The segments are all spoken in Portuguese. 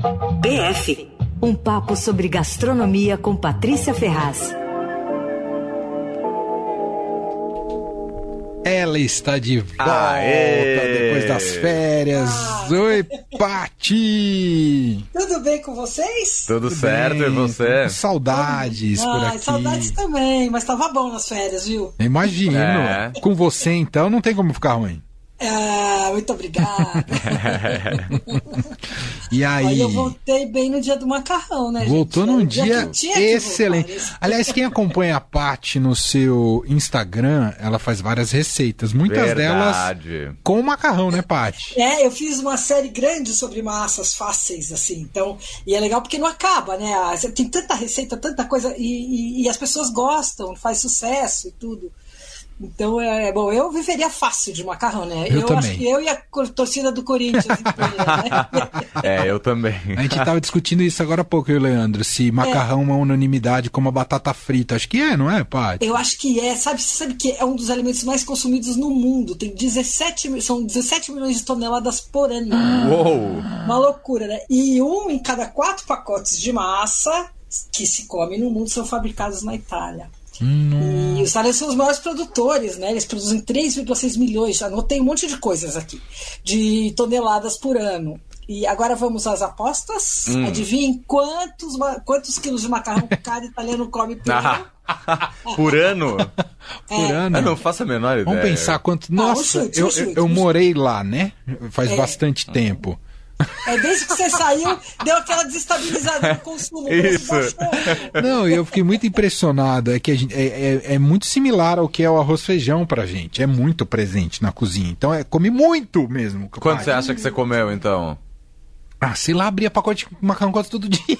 PF um papo sobre gastronomia com Patrícia Ferraz. Ela está de volta Aê! depois das férias. Ah. Oi, Pati! Tudo bem com vocês? Tudo, Tudo certo, bem. e você? Saudades ah, por aqui. Saudades também, mas estava bom nas férias, viu? Imagino. É. Com você, então, não tem como ficar ruim. Ah, muito obrigada. e aí? aí? Eu voltei bem no dia do macarrão, né? Voltou gente? num dia, dia excelente. Aliás, quem acompanha a Paty no seu Instagram, ela faz várias receitas. Muitas Verdade. delas com macarrão, né, Paty? É, eu fiz uma série grande sobre massas fáceis, assim. Então, e é legal porque não acaba, né? Tem tanta receita, tanta coisa, e, e, e as pessoas gostam, faz sucesso e tudo. Então, é, é, bom, eu viveria fácil de macarrão, né? Eu, eu também. acho que eu e a torcida do Corinthians. né? é, eu também. A gente estava discutindo isso agora há pouco, eu e o Leandro, se macarrão é. é uma unanimidade como a batata frita. Acho que é, não é, Paty? Eu acho que é. Sabe, você sabe que é um dos alimentos mais consumidos no mundo. Tem 17, são 17 milhões de toneladas por ano. Uou! Uma loucura, né? E um em cada quatro pacotes de massa que se come no mundo são fabricados na Itália. Hum. E os italianos são os maiores produtores, né? Eles produzem 3,6 milhões, anotei um monte de coisas aqui, de toneladas por ano. E agora vamos às apostas. Hum. Adivinhem quantos, quantos quilos de macarrão cada italiano come por ano? por ano? por é. ano? Eu não faço a menor ideia. Vamos pensar quanto. Nossa, ah, chute, eu, chute, eu, eu morei lá, né? Faz é. bastante tempo. É desde que você saiu, deu aquela desestabilizada no consumo. Isso. Não, eu fiquei muito impressionado. É que gente, é, é, é, muito similar ao que é o arroz feijão pra gente. É muito presente na cozinha. Então, é, come muito mesmo. Quanto você acha que você comeu, então? Ah, sei lá, abria pacote de macarrão quase todo dia.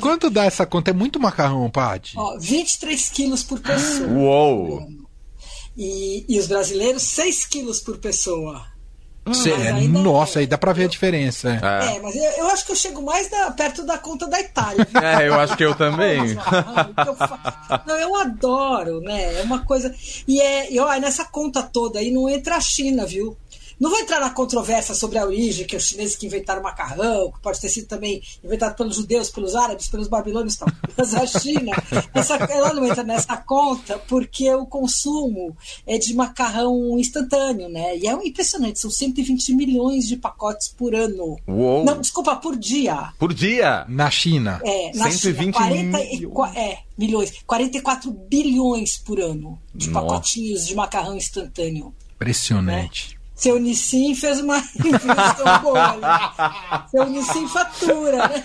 Quanto dá essa conta? É muito macarrão, Paty? Ó, 23 quilos por pessoa. Uou! E, e os brasileiros, 6 quilos por pessoa. Cê, nossa, é. aí dá pra ver a diferença. É, é mas eu, eu, acho que eu chego mais da, perto da conta da Itália. Viu? É, eu acho que eu também. não, eu adoro, né? É uma coisa. E é, e, ó, nessa conta toda aí não entra a China, viu? Não vou entrar na controvérsia sobre a origem, que é os chineses que inventaram o macarrão, que pode ter sido também inventado pelos judeus, pelos árabes, pelos babilônios e tal. Mas a China, essa, ela não entra nessa conta porque o consumo é de macarrão instantâneo, né? E é impressionante, são 120 milhões de pacotes por ano. Uou. Não, desculpa, por dia. Por dia? Na China. É, na 120 China, 40, milhões. É, milhões. 44 bilhões por ano de Nossa. pacotinhos de macarrão instantâneo. Impressionante. Né? Seu Nissim fez uma boa. Né? Seu Nissim fatura, né?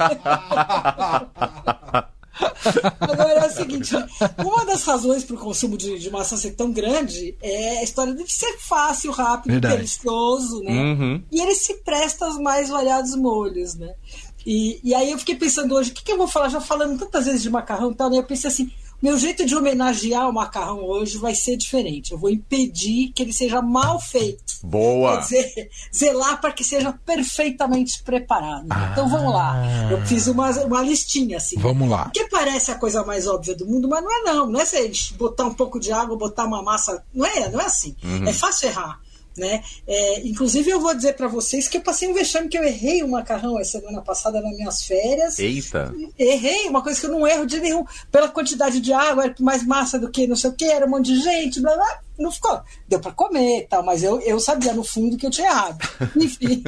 Agora é o seguinte: uma das razões para o consumo de, de maçã ser tão grande é a história de ser fácil, rápido, Verdade. delicioso, né? Uhum. E ele se presta aos mais variados molhos, né? E, e aí eu fiquei pensando hoje, o que, que eu vou falar? Já falando tantas vezes de macarrão e tal, né? Eu pensei assim, meu jeito de homenagear o macarrão hoje vai ser diferente. Eu vou impedir que ele seja mal feito. Boa! Quer dizer, zelar para que seja perfeitamente preparado. Ah. Então vamos lá. Eu fiz uma, uma listinha assim. Vamos lá. Que parece a coisa mais óbvia do mundo, mas não é não. Não é você botar um pouco de água, botar uma massa. Não é, não é assim. Uhum. É fácil errar. Né? É, inclusive, eu vou dizer para vocês que eu passei um vexame que eu errei o macarrão a semana passada nas minhas férias. Eita! Errei, uma coisa que eu não erro de nenhum. Pela quantidade de água, era mais massa do que não sei o que, era um monte de gente, blá blá. Não ficou. Deu para comer tal, mas eu, eu sabia no fundo que eu tinha errado. Enfim.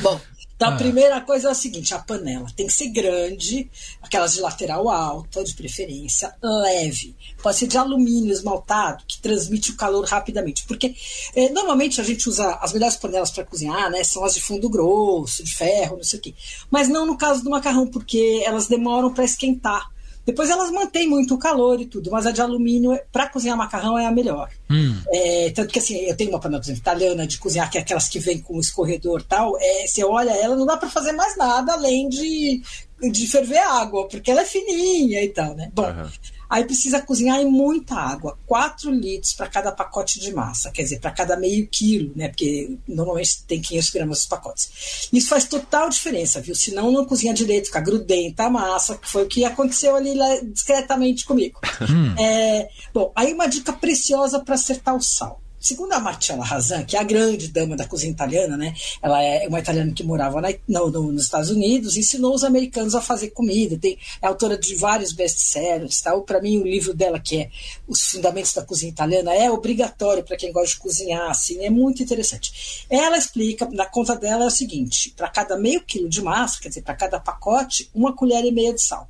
Bom, então, a ah. primeira coisa é a seguinte: a panela tem que ser grande, aquelas de lateral alta, de preferência, leve. Pode ser de alumínio esmaltado, que transmite o calor rapidamente. Porque é, normalmente a gente usa as melhores panelas para cozinhar, né? São as de fundo grosso, de ferro, não sei o quê. Mas não no caso do macarrão, porque elas demoram para esquentar. Depois elas mantêm muito o calor e tudo, mas a de alumínio, para cozinhar macarrão, é a melhor. Hum. É, tanto que assim, eu tenho uma panela, italiana de cozinhar, que é aquelas que vem com escorredor e tal. É, você olha ela, não dá para fazer mais nada além de, de ferver água, porque ela é fininha e tal, né? Bom, uhum. Aí precisa cozinhar em muita água, 4 litros para cada pacote de massa, quer dizer, para cada meio quilo, né? Porque normalmente tem 500 gramas os pacotes. Isso faz total diferença, viu? Senão não cozinha direito, fica grudenta a massa, que foi o que aconteceu ali discretamente comigo. Hum. É, bom, aí uma dica preciosa para acertar o sal. Segundo a Marcella Razan, que é a grande dama da cozinha italiana, né? Ela é uma italiana que morava na, no, no, nos Estados Unidos, ensinou os americanos a fazer comida. Tem, é autora de vários best-sellers. Tá? Para mim, o livro dela, que é Os Fundamentos da Cozinha Italiana, é obrigatório para quem gosta de cozinhar. Assim, é muito interessante. Ela explica, na conta dela é o seguinte: para cada meio quilo de massa, quer dizer, para cada pacote, uma colher e meia de sal.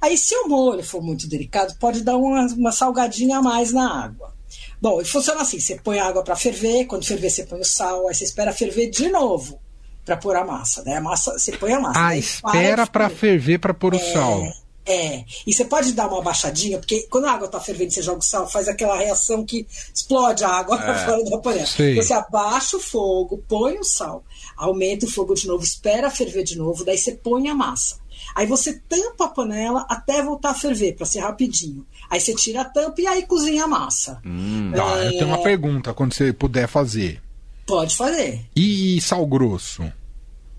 Aí, se o molho for muito delicado, pode dar uma, uma salgadinha a mais na água. Bom, e funciona assim: você põe a água para ferver, quando ferver, você põe o sal, aí você espera ferver de novo para pôr a massa. Daí a massa, você põe a massa. Ah, espera para ferver para pôr o é, sal. É, e você pode dar uma baixadinha, porque quando a água está fervendo você joga o sal, faz aquela reação que explode a água é. fora da panela. Então você abaixa o fogo, põe o sal, aumenta o fogo de novo, espera ferver de novo, daí você põe a massa. Aí você tampa a panela até voltar a ferver, para ser rapidinho. Aí você tira a tampa e aí cozinha a massa. Hum, tá, é... eu tenho uma pergunta, quando você puder fazer. Pode fazer. E sal grosso?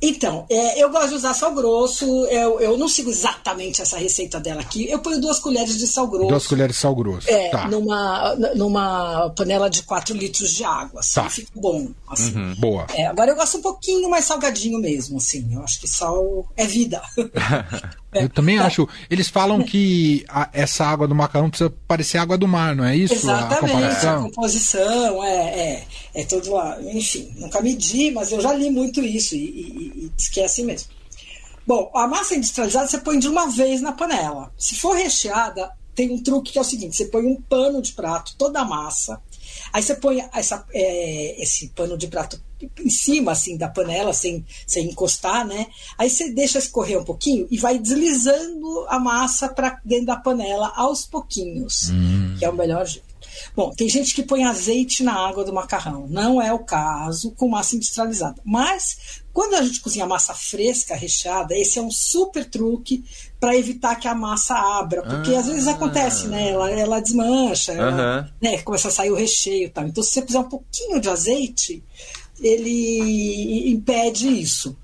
Então, é, eu gosto de usar sal grosso. Eu, eu não sigo exatamente essa receita dela aqui. Eu ponho duas colheres de sal grosso. Duas colheres de sal grosso. É, tá. numa, numa panela de 4 litros de água. Assim, tá. Fica bom. Assim. Uhum, boa. É, agora eu gosto um pouquinho mais salgadinho mesmo, assim. Eu acho que sal é vida. Eu também é. acho. Eles falam que a, essa água do macarrão precisa parecer água do mar, não é isso? Exatamente, a, a composição, é, é, é todo lá. Enfim, nunca medi, mas eu já li muito isso e, e, e diz que é assim mesmo. Bom, a massa industrializada você põe de uma vez na panela. Se for recheada, tem um truque que é o seguinte: você põe um pano de prato, toda a massa, Aí você põe essa, é, esse pano de prato em cima assim da panela sem, sem encostar, né? Aí você deixa escorrer um pouquinho e vai deslizando a massa para dentro da panela aos pouquinhos, hum. que é o melhor jeito. Bom, tem gente que põe azeite na água do macarrão. Não é o caso com massa industrializada. Mas quando a gente cozinha massa fresca, recheada, esse é um super truque para evitar que a massa abra, porque ah, às vezes acontece, né? Ela, ela desmancha, ela, né? começa a sair o recheio, e tal. Então, se você puser um pouquinho de azeite, ele impede isso.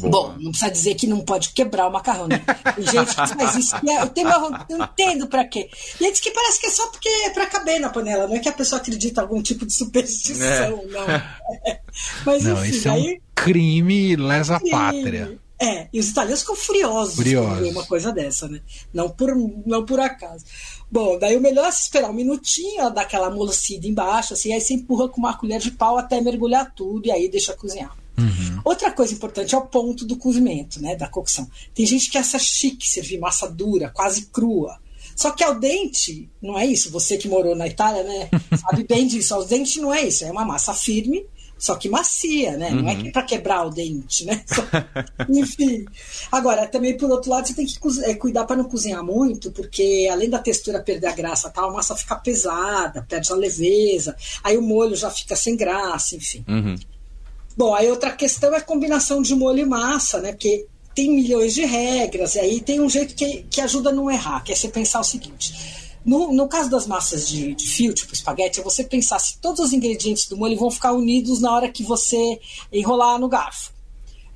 Boa. Bom, não precisa dizer que não pode quebrar o macarrão, né? Tem gente que faz isso. Eu, tenho uma, eu entendo pra quê. E diz que parece que é só porque é pra caber na panela, não é que a pessoa acredita em algum tipo de superstição, é. não. Mas não, enfim, isso é um crime lesa pátria. É, e os italianos ficam furiosos, furiosos. ver uma coisa dessa, né? Não por, não por acaso. Bom, daí o melhor é se esperar um minutinho, ela dá aquela amolecida embaixo, assim, aí você empurra com uma colher de pau até mergulhar tudo e aí deixa cozinhar. Uhum. Outra coisa importante é o ponto do cozimento, né, da cocção. Tem gente que acha chique servir massa dura, quase crua. Só que ao dente, não é isso. Você que morou na Itália, né, sabe bem disso. Ao dente não é isso. É uma massa firme, só que macia, né? Uhum. Não é uhum. para quebrar o dente, né? Enfim. Agora, também por outro lado, você tem que é, cuidar para não cozinhar muito, porque além da textura perder a graça, tal, a massa fica pesada, perde a leveza, aí o molho já fica sem graça, enfim. Uhum. Bom, aí outra questão é a combinação de molho e massa, né? Porque tem milhões de regras, e aí tem um jeito que, que ajuda a não errar, que é você pensar o seguinte. No, no caso das massas de, de fio, tipo espaguete, é você pensar se todos os ingredientes do molho vão ficar unidos na hora que você enrolar no garfo.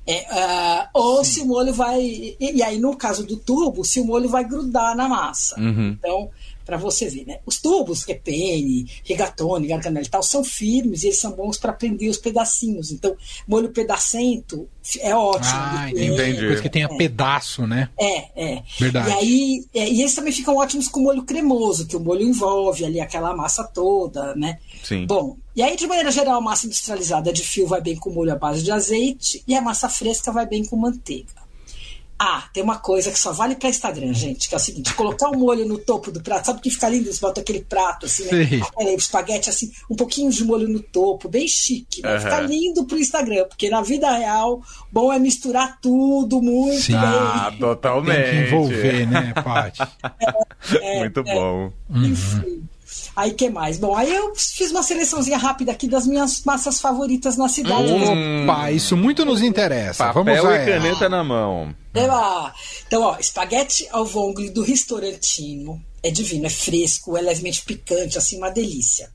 É, uh, ou Sim. se o molho vai. E, e, aí, no caso do tubo, se o molho vai grudar na massa. Uhum. Então, para você ver, né? Os tubos, que é pene, rigatone, garganel e tal, são firmes e eles são bons para prender os pedacinhos. Então, molho pedacento é ótimo. Ah, entendi. Depois que tenha é. pedaço, né? É, é. Verdade. E aí, é, e eles também ficam ótimos com molho cremoso, que o molho envolve ali aquela massa toda, né? Sim. Bom, e aí, de maneira geral, a massa industrializada de fio vai bem com molho à base de azeite e a massa fresca vai bem com manteiga. Ah, tem uma coisa que só vale para Instagram, gente, que é o seguinte: colocar o um molho no topo do prato, sabe que fica lindo? Você bota aquele prato assim, né? Aquele espaguete assim, um pouquinho de molho no topo, bem chique, né? Uhum. Fica lindo pro Instagram, porque na vida real, bom é misturar tudo muito Sim. bem. Ah, totalmente. Tem que envolver, né, Paty? É, é, muito é, bom. Enfim. Uhum. Aí que mais? Bom, aí eu fiz uma seleçãozinha rápida aqui das minhas massas favoritas na cidade. Hum, Opa, isso muito nos interessa. Papel Vamos e caneta na mão. Então, ó, espaguete ao vongole do restaurantino. É divino, é fresco, é levemente picante, assim, uma delícia.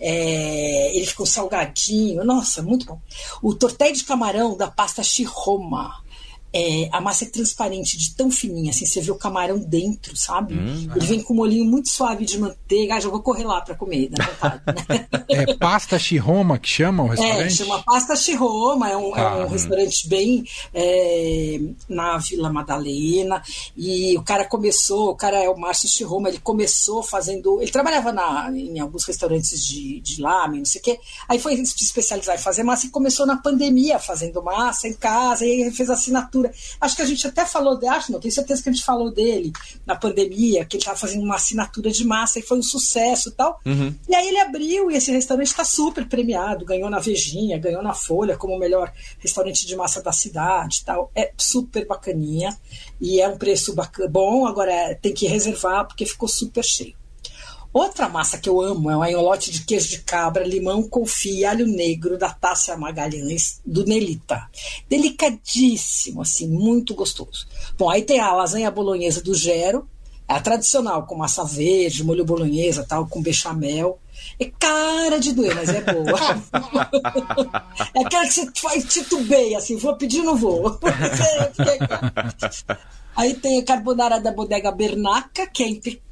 É, ele ficou salgadinho, nossa, muito bom. O tortelho de camarão da pasta Chiroma é, a massa é transparente, de tão fininha, assim, você vê o camarão dentro, sabe? Hum, Ele vem com um molhinho muito suave de manteiga. Ah, já vou correr lá para comer, dá vontade, né? É pasta chiroma que chama o restaurante? É, chama pasta chiroma, é um, ah, é um restaurante bem é, na Vila Madalena. E o cara começou, o cara é o Márcio Chiroma, ele começou fazendo. Ele trabalhava na, em alguns restaurantes de, de lame, não sei o quê. Aí foi se especializar em fazer massa e começou na pandemia fazendo massa em casa, e aí fez assinatura Acho que a gente até falou de, acho não, tenho certeza que a gente falou dele na pandemia, que ele estava fazendo uma assinatura de massa e foi um sucesso e tal. Uhum. E aí ele abriu e esse restaurante está super premiado, ganhou na Vejinha, ganhou na Folha como o melhor restaurante de massa da cidade e tal. É super bacaninha e é um preço bom, agora tem que reservar porque ficou super cheio. Outra massa que eu amo é um anholote de queijo de cabra, limão, confit, alho negro da Tássia Magalhães, do Nelita. Delicadíssimo, assim, muito gostoso. Bom, aí tem a lasanha bolonhesa do Gero, é a tradicional, com massa verde, molho bolonhesa, tal, com bechamel. É cara de doer, mas é boa. é aquela que você faz titubeia, assim, vou pedir, não vou. Aí tem a carbonara da bodega Bernaca, que é impecável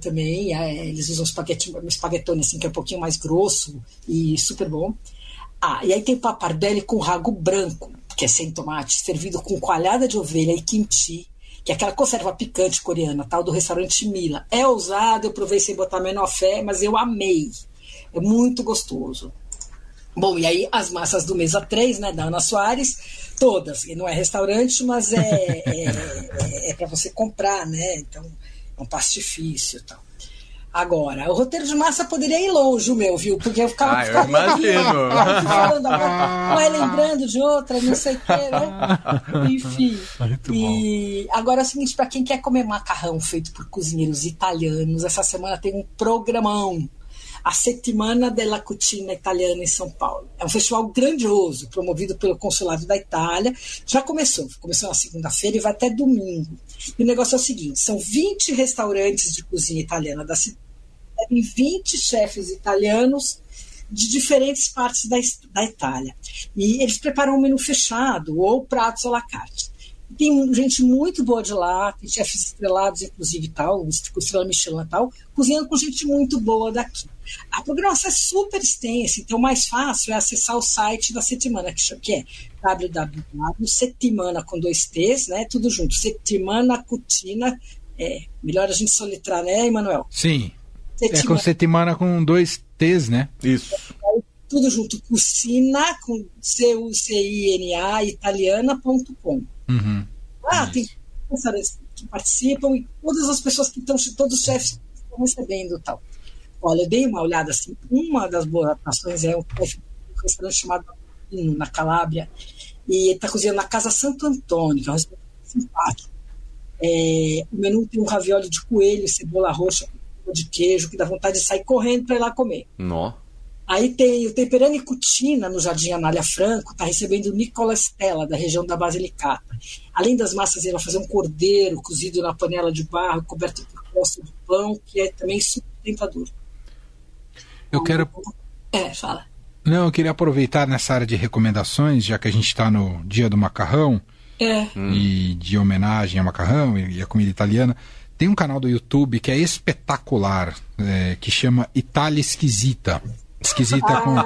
também. É, eles usam um espaguetone assim, que é um pouquinho mais grosso e super bom. Ah, e aí tem papardelli com rago branco, que é sem tomate, servido com coalhada de ovelha e kimchi, que é aquela conserva picante coreana, tal, do restaurante Mila. É ousado, eu provei sem botar menor fé, mas eu amei. É muito gostoso. Bom, e aí as massas do Mesa 3, né, da Ana Soares, todas. E não é restaurante, mas é, é, é, é para você comprar, né? Então, é um pastifício e tal. Agora, o roteiro de massa poderia ir longe, o meu, viu? Porque eu ficava. Ah, eu imagino. falando vai lembrando de outra, não sei o que, né? Enfim. e agora é o seguinte: para quem quer comer macarrão feito por cozinheiros italianos, essa semana tem um programão a Settimana della Cucina Italiana em São Paulo. É um festival grandioso, promovido pelo Consulado da Itália. Já começou, começou na segunda-feira e vai até domingo. E o negócio é o seguinte: são 20 restaurantes de cozinha italiana da cidade, 20 chefes italianos de diferentes partes da, da Itália. E eles preparam um menu fechado ou pratos à la carte. Tem gente muito boa de lá, tem chefes estrelados, inclusive, tal, estrela Michelin e tal, cozinhando com gente muito boa daqui. A programação é super extensa, então o mais fácil é acessar o site da Setimana, que é www.setimana com dois T's, né? Tudo junto. Setimana Cutina. É, melhor a gente soletrar, né, Emanuel? Sim. Setimana. É com Setimana com dois T's, né? Isso. tudo junto. Cucina com C-U-C-I-N-A italiana.com. Uhum. Ah, tem restaurantes que participam e todas as pessoas que estão, todos os chefes estão recebendo tal. Olha, eu dei uma olhada assim. Uma das boas atrações é um, restaurante chamado na Calábria e está cozinhando na Casa Santo Antônio, que é um restaurante simpático. É, o menu tem um ravioli de coelho, cebola roxa, de queijo, que dá vontade de sair correndo para ir lá comer. Nó. Aí tem o Temperani Cutina, no Jardim Anália Franco, está recebendo Nicola Stella, da região da Basilicata. Além das massas, ele vai fazer um cordeiro cozido na panela de barro, coberto por costa de pão, que é também super tentador. Eu quero. É, fala. Não, eu queria aproveitar nessa área de recomendações, já que a gente está no Dia do Macarrão é. e de homenagem ao macarrão e à comida italiana. Tem um canal do YouTube que é espetacular, é, que chama Itália Esquisita. Esquisita ah. com.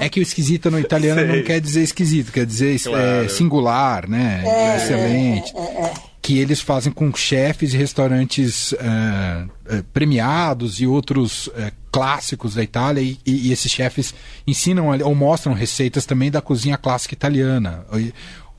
É que o esquisita no italiano Sei. não quer dizer esquisito, quer dizer é, claro. é, singular, né? É, Excelente. É, é, que eles fazem com chefes de restaurantes premiados e outros clássicos da Itália e, e, esses chefes ensinam ou mostram receitas também da cozinha clássica italiana,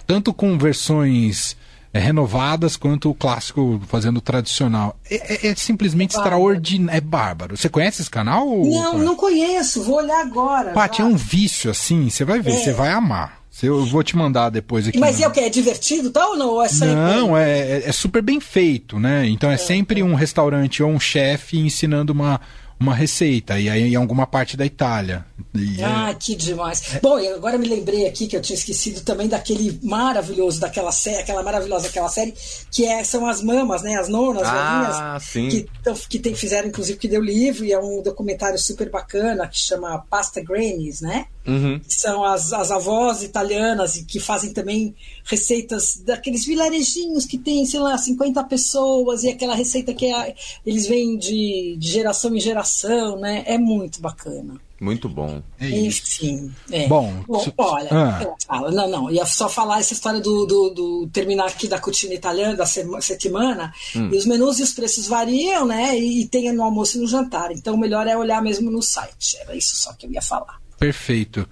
tanto com versões é, renovadas quanto o clássico fazendo o tradicional. É, é, é simplesmente é extraordinário. É bárbaro. Você conhece esse canal? Não, não conheço. Vou olhar agora. Paty, é um vício assim. Você vai ver, é. você vai amar. Eu vou te mandar depois aqui. Mas é o que? É divertido tal ou não? Ou é não, é, é, super bem feito, né? Então é, sempre um restaurante ou um chefe ensinando uma, uma receita, e aí em alguma parte da Itália. E é ah, é... que demais. É... Bom, agora me lembrei aqui que eu tinha esquecido também daquele maravilhoso daquela série, aquela maravilhosa aquela série, que é, são as mamas, né? As nonas, ah, sim. que, que tem, fizeram, inclusive, que deu livro, e é um documentário super bacana que chama Pasta Grannies, né? Uhum. são as, as avós italianas e que fazem também receitas daqueles vilarejinhos que tem, sei lá, 50 pessoas e aquela receita que é- eles vêm de, de geração em geração, né? É muito bacana. Muito bom. É. Enfim. é. Bom, su- olha, Ah. não, não, ia só falar essa história do, do, do terminar aqui da cutina italiana, da sema- semana, Hum. e os menus e os preços variam, né? E, e tem no almoço e no jantar. Então o melhor é olhar mesmo no site. Era isso só que eu ia falar. Perfeito.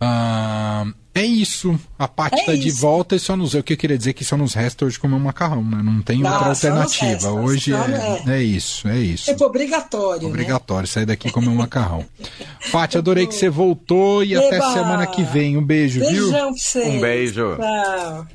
Ah, é isso. A Paty É tá de volta e só nos. O que eu queria dizer é que só nos resta hoje comer um macarrão, né? Não tem outra alternativa. resta, hoje é, né? é isso, é isso. Tipo, obrigatório. Né? Obrigatório sair daqui e comer um macarrão. Paty, adorei que você voltou e até Eba! semana que vem. Um beijo, viu? Beijão pra vocês. Um beijo. Tchau.